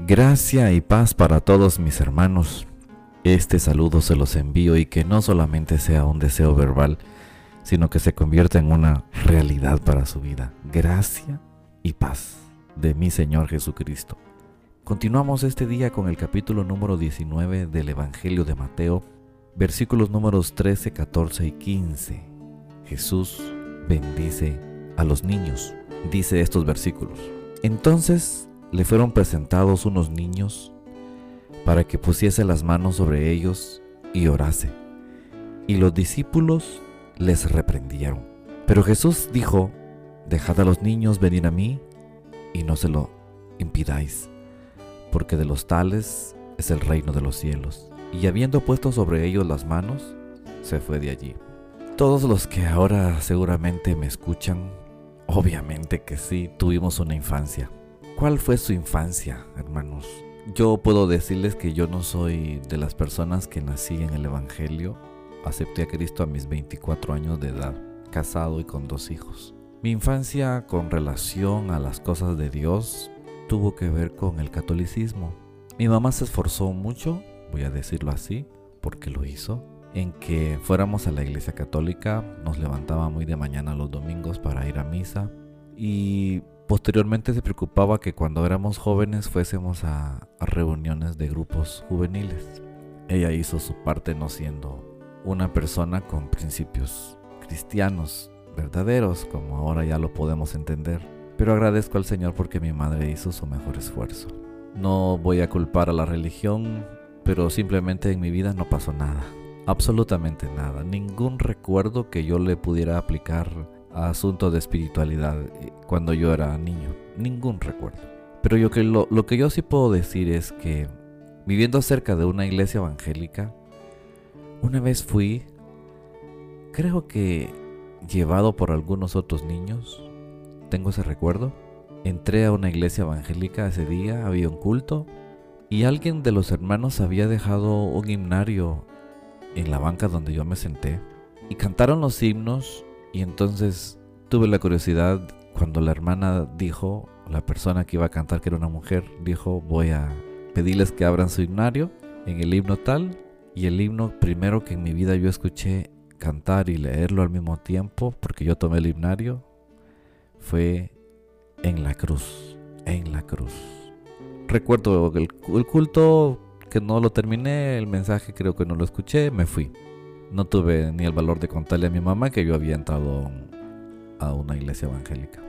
Gracia y paz para todos mis hermanos. Este saludo se los envío y que no solamente sea un deseo verbal, sino que se convierta en una realidad para su vida. Gracia y paz de mi Señor Jesucristo. Continuamos este día con el capítulo número 19 del Evangelio de Mateo, versículos números 13, 14 y 15. Jesús bendice a los niños, dice estos versículos. Entonces le fueron presentados unos niños para que pusiese las manos sobre ellos y orase. Y los discípulos les reprendieron. Pero Jesús dijo, dejad a los niños venir a mí y no se lo impidáis, porque de los tales es el reino de los cielos. Y habiendo puesto sobre ellos las manos, se fue de allí. Todos los que ahora seguramente me escuchan, obviamente que sí, tuvimos una infancia. ¿Cuál fue su infancia, hermanos? Yo puedo decirles que yo no soy de las personas que nací en el Evangelio. Acepté a Cristo a mis 24 años de edad, casado y con dos hijos. Mi infancia con relación a las cosas de Dios tuvo que ver con el catolicismo. Mi mamá se esforzó mucho, voy a decirlo así, porque lo hizo, en que fuéramos a la iglesia católica, nos levantaba muy de mañana los domingos para ir a misa y Posteriormente se preocupaba que cuando éramos jóvenes fuésemos a, reuniones de grupos juveniles. Ella hizo su parte no siendo una persona con principios cristianos verdaderos, como ahora ya lo podemos entender. Pero agradezco al Señor porque mi madre hizo su mejor esfuerzo. No voy a culpar a la religión, pero simplemente en mi vida no pasó nada. Absolutamente nada. Ningún recuerdo que yo le pudiera aplicar a asuntos de espiritualidad eh, cuando yo era niño. Ningún recuerdo. Pero yo que lo, lo que yo sí puedo decir es que viviendo cerca de una iglesia evangélica, una vez fui, creo que llevado por algunos otros niños, tengo ese recuerdo. Entré a una iglesia evangélica ese día, había un culto y alguien de los hermanos había dejado un himnario en la banca donde yo me senté y cantaron los himnos y entonces tuve la curiosidad cuando la hermana dijo, la persona que iba a cantar, que era una mujer, dijo, voy a pedirles que abran su himnario en el himno tal. Y el himno primero que en mi vida yo escuché cantar y leerlo al mismo tiempo, porque yo tomé el himnario, fue en la cruz, en la cruz. Recuerdo el, el culto que no lo terminé, el mensaje creo que no lo escuché, me fui. No tuve ni el valor de contarle a mi mamá que yo había entrado a una iglesia evangélica.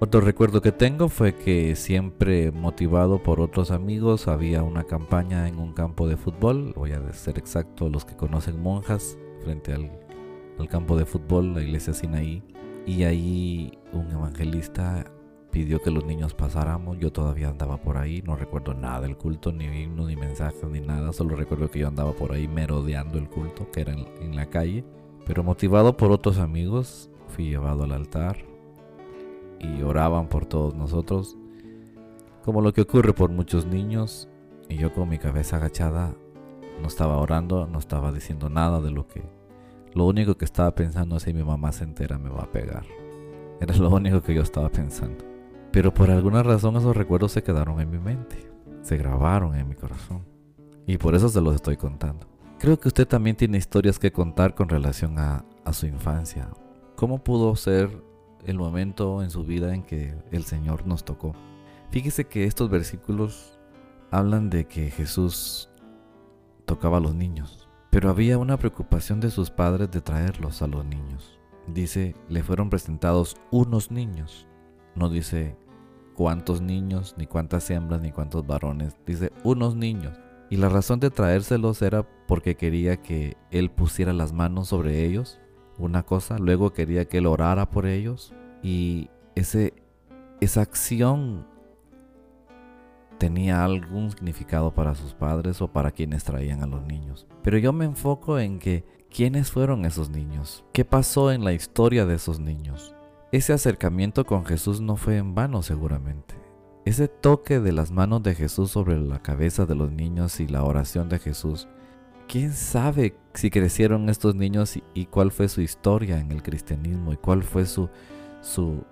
Otro recuerdo que tengo fue que siempre motivado por otros amigos había una campaña en un campo de fútbol, voy a ser exacto, los que conocen monjas, frente al, campo de fútbol, la iglesia Sinaí, y ahí un evangelista pidió que los niños pasáramos. Yo todavía andaba por ahí, no recuerdo nada del culto, ni himno, ni mensajes, ni nada. Solo recuerdo que yo andaba por ahí merodeando el culto, que era en, la calle. Pero motivado por otros amigos, fui llevado al altar y oraban por todos nosotros. Como lo que ocurre por muchos niños. Y yo con mi cabeza agachada no estaba orando, no estaba diciendo nada de lo que... Lo único que estaba pensando es si mi mamá se entera me va a pegar. Era lo único que yo estaba pensando. Pero por alguna razón esos recuerdos se quedaron en mi mente, se grabaron en mi corazón. Y por eso se los estoy contando. Creo que usted también tiene historias que contar con relación a, su infancia. ¿Cómo pudo ser el momento en su vida en que el Señor nos tocó? Fíjese que estos versículos hablan de que Jesús tocaba a los niños, pero había una preocupación de sus padres de traerlos a los niños. Dice, le fueron presentados unos niños. No dice cuántos niños, ni cuántas hembras, ni cuántos varones. Dice, unos niños. Y la razón de traérselos era porque quería que él pusiera las manos sobre ellos, una cosa, luego quería que él orara por ellos y ese, esa acción tenía algún significado para sus padres o para quienes traían a los niños. Pero yo me enfoco en que quiénes fueron esos niños, qué pasó en la historia de esos niños. Ese acercamiento con Jesús no fue en vano seguramente. Ese toque de las manos de Jesús sobre la cabeza de los niños y la oración de Jesús. ¿Quién sabe si crecieron estos niños y, cuál fue su historia en el cristianismo y cuál fue su, su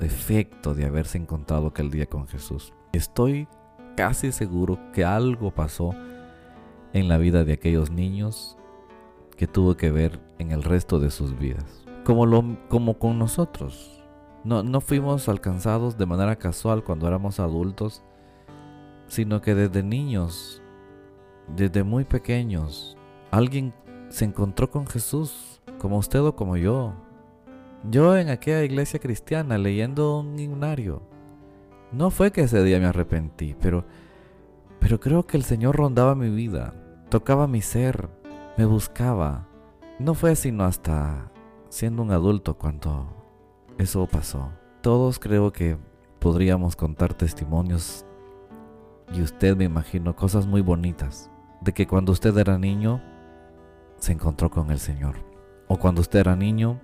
efecto de haberse encontrado aquel día con Jesús? Estoy casi seguro que algo pasó en la vida de aquellos niños que tuvo que ver en el resto de sus vidas. Como, lo, como con nosotros. No, no fuimos alcanzados de manera casual cuando éramos adultos, sino que desde niños, desde muy pequeños, alguien se encontró con Jesús, como usted o como yo. Yo en aquella iglesia cristiana leyendo un himnario. No fue que ese día me arrepentí, pero pero creo que el Señor rondaba mi vida, tocaba mi ser, me buscaba. No fue sino hasta siendo un adulto cuando eso pasó. Todos creo que podríamos contar testimonios y usted me imagino cosas muy bonitas de que cuando usted era niño se encontró con el Señor. O cuando usted era niño,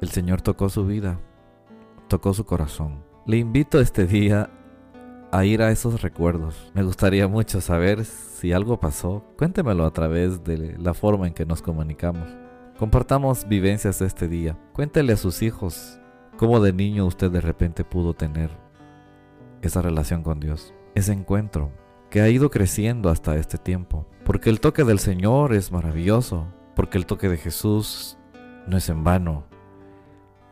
el Señor tocó su vida, tocó su corazón. Le invito este día a ir a esos recuerdos. Me gustaría mucho saber si algo pasó. Cuéntemelo a través de la forma en que nos comunicamos. Compartamos vivencias de este día. Cuéntele a sus hijos cómo de niño usted de repente pudo tener esa relación con Dios, ese encuentro que ha ido creciendo hasta este tiempo. Porque el toque del Señor es maravilloso, porque el toque de Jesús no es en vano.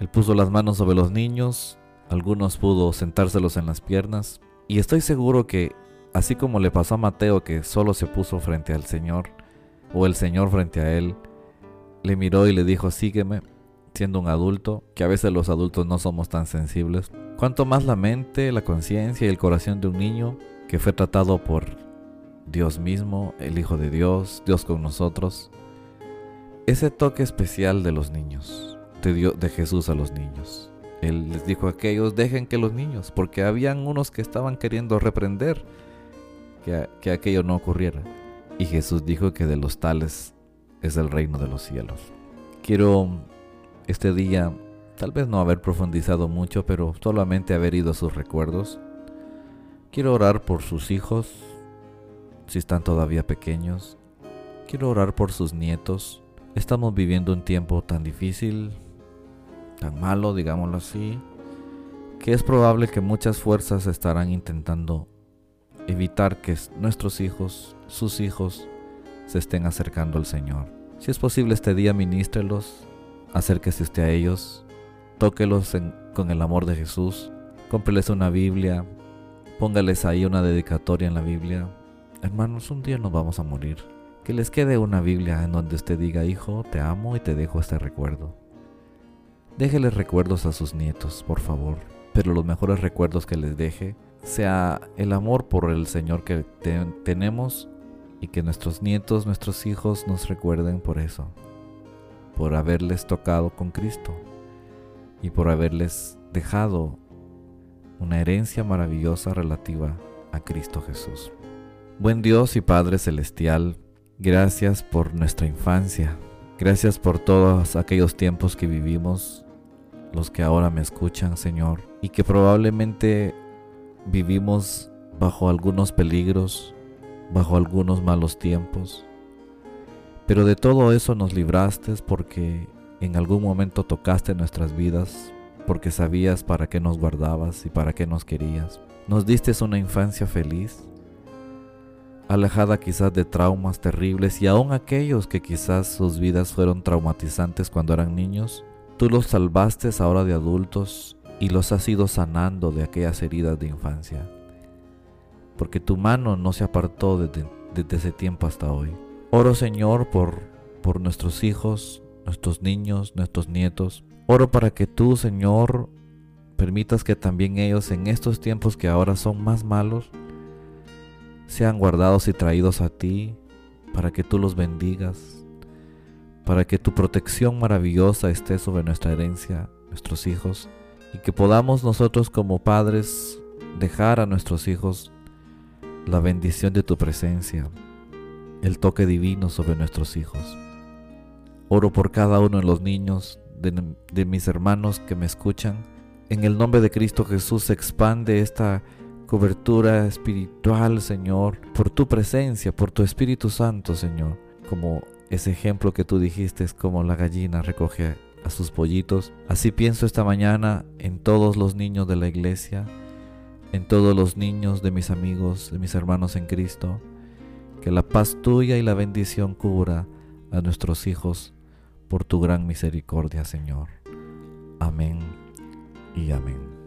Él puso las manos sobre los niños, algunos pudo sentárselos en las piernas, y estoy seguro que, así como le pasó a Mateo que solo se puso frente al Señor, o el Señor frente a él, le miró y le dijo, sígueme, siendo un adulto, que a veces los adultos no somos tan sensibles, cuanto más la mente, la conciencia y el corazón de un niño que fue tratado por Dios mismo, el Hijo de Dios, Dios con nosotros, ese toque especial de los niños, de, de Jesús a los niños. Él les dijo a aquellos, dejen que los niños, porque habían unos que estaban queriendo reprender que, que aquello no ocurriera. Y Jesús dijo que de los tales es el reino de los cielos. Quiero este día tal vez no haber profundizado mucho, pero solamente haber ido a sus recuerdos. Quiero orar por sus hijos, si están todavía pequeños. Quiero orar por sus nietos, Estamos viviendo un tiempo tan difícil, tan malo, digámoslo así, que es probable que muchas fuerzas estarán intentando evitar que nuestros hijos, sus hijos, se estén acercando al Señor. Si es posible este día, ministrelos, acérquese usted a ellos, tóquelos con el amor de Jesús, cómpreles una Biblia, póngales ahí una dedicatoria en la Biblia. Hermanos, un día nos vamos a morir. Que les quede una Biblia en donde usted diga, hijo, te amo y te dejo este recuerdo. Déjeles recuerdos a sus nietos, por favor, pero los mejores recuerdos que les deje sea el amor por el Señor que tenemos y que nuestros nietos, nuestros hijos nos recuerden por eso, por haberles tocado con Cristo y por haberles dejado una herencia maravillosa relativa a Cristo Jesús. Buen Dios y Padre Celestial, Gracias por nuestra infancia. Gracias por todos aquellos tiempos que vivimos, los que ahora me escuchan, Señor, y que probablemente vivimos bajo algunos peligros, bajo algunos malos tiempos. Pero de todo eso nos libraste porque en algún momento tocaste nuestras vidas, porque sabías para qué nos guardabas y para qué nos querías. Nos diste una infancia feliz alejada quizás de traumas terribles y aún aquellos que quizás sus vidas fueron traumatizantes cuando eran niños, tú los salvaste ahora de adultos y los has ido sanando de aquellas heridas de infancia. Porque tu mano no se apartó desde, ese tiempo hasta hoy. Oro Señor por, por nuestros hijos, nuestros niños, nuestros nietos. Oro para que tú Señor permitas que también ellos en estos tiempos que ahora son más malos, sean guardados y traídos a ti para que tú los bendigas, para que tu protección maravillosa esté sobre nuestra herencia, nuestros hijos, y que podamos nosotros como padres dejar a nuestros hijos la bendición de tu presencia, el toque divino sobre nuestros hijos. Oro por cada uno de los niños, de, mis hermanos que me escuchan. En el nombre de Cristo Jesús expande esta cobertura espiritual, Señor, por tu presencia, por tu Espíritu Santo, Señor. Como ese ejemplo que tú dijiste es como la gallina recoge a sus pollitos. Así pienso esta mañana en todos los niños de la iglesia, en todos los niños de mis amigos, de mis hermanos en Cristo. Que la paz tuya y la bendición cubra a nuestros hijos por tu gran misericordia, Señor. Amén y amén.